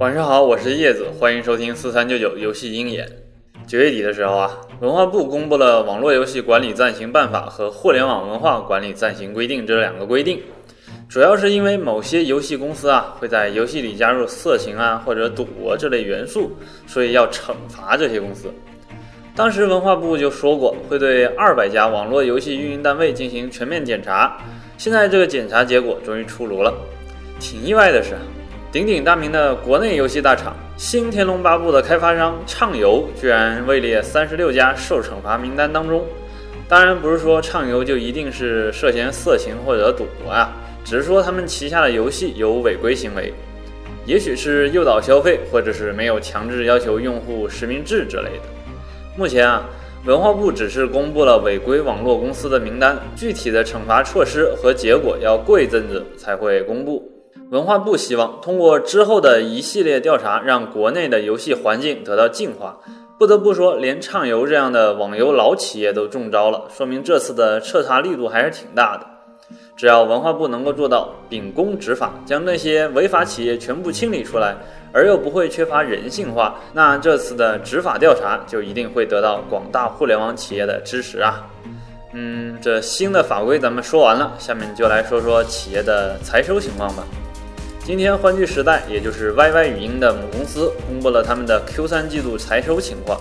晚上好，我是叶子，欢迎收听四三九九游戏鹰眼。九月底的时候啊，文化部公布了《网络游戏管理暂行办法》和《互联网文化管理暂行规定》这两个规定，主要是因为某些游戏公司啊会在游戏里加入色情啊或者赌博这类元素，所以要惩罚这些公司。当时文化部就说过，会对二百家网络游戏运营单位进行全面检查。现在这个检查结果终于出炉了，挺意外的是。鼎鼎大名的国内游戏大厂《新天龙八部》的开发商畅游，居然位列三十六家受惩罚名单当中。当然，不是说畅游就一定是涉嫌色情或者赌博啊，只是说他们旗下的游戏有违规行为，也许是诱导消费，或者是没有强制要求用户实名制之类的。目前啊，文化部只是公布了违规网络公司的名单，具体的惩罚措施和结果要过一阵子才会公布。文化部希望通过之后的一系列调查，让国内的游戏环境得到净化。不得不说，连畅游这样的网游老企业都中招了，说明这次的彻查力度还是挺大的。只要文化部能够做到秉公执法，将那些违法企业全部清理出来，而又不会缺乏人性化，那这次的执法调查就一定会得到广大互联网企业的支持啊！嗯，这新的法规咱们说完了，下面就来说说企业的财收情况吧。今天欢聚时代，也就是 YY 语音的母公司，公布了他们的 Q3 季度财收情况。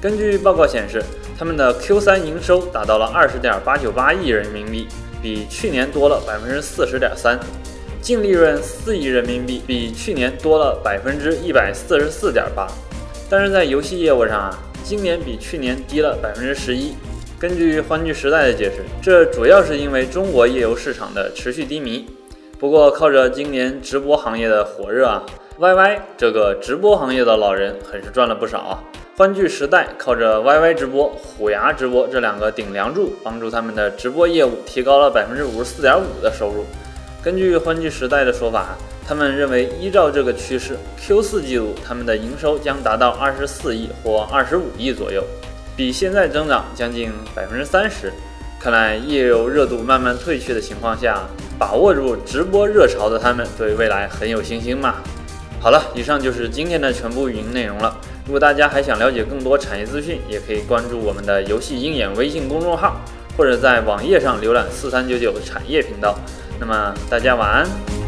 根据报告显示，他们的 Q3 营收达到了二十点八九八亿人民币，比去年多了百分之四十点三；净利润四亿人民币，比去年多了百分之一百四十四点八。但是在游戏业务上啊，今年比去年低了百分之十一。根据欢聚时代的解释，这主要是因为中国页游市场的持续低迷。不过，靠着今年直播行业的火热啊，YY 这个直播行业的老人很是赚了不少啊。欢聚时代靠着 YY 直播、虎牙直播这两个顶梁柱，帮助他们的直播业务提高了百分之五十四点五的收入。根据欢聚时代的说法，他们认为依照这个趋势，Q 四季度他们的营收将达到二十四亿或二十五亿左右，比现在增长将近百分之三十。看来页游热度慢慢退去的情况下。把握住直播热潮的他们，对未来很有信心嘛？好了，以上就是今天的全部语音内容了。如果大家还想了解更多产业资讯，也可以关注我们的游戏鹰眼微信公众号，或者在网页上浏览四三九九产业频道。那么大家晚安。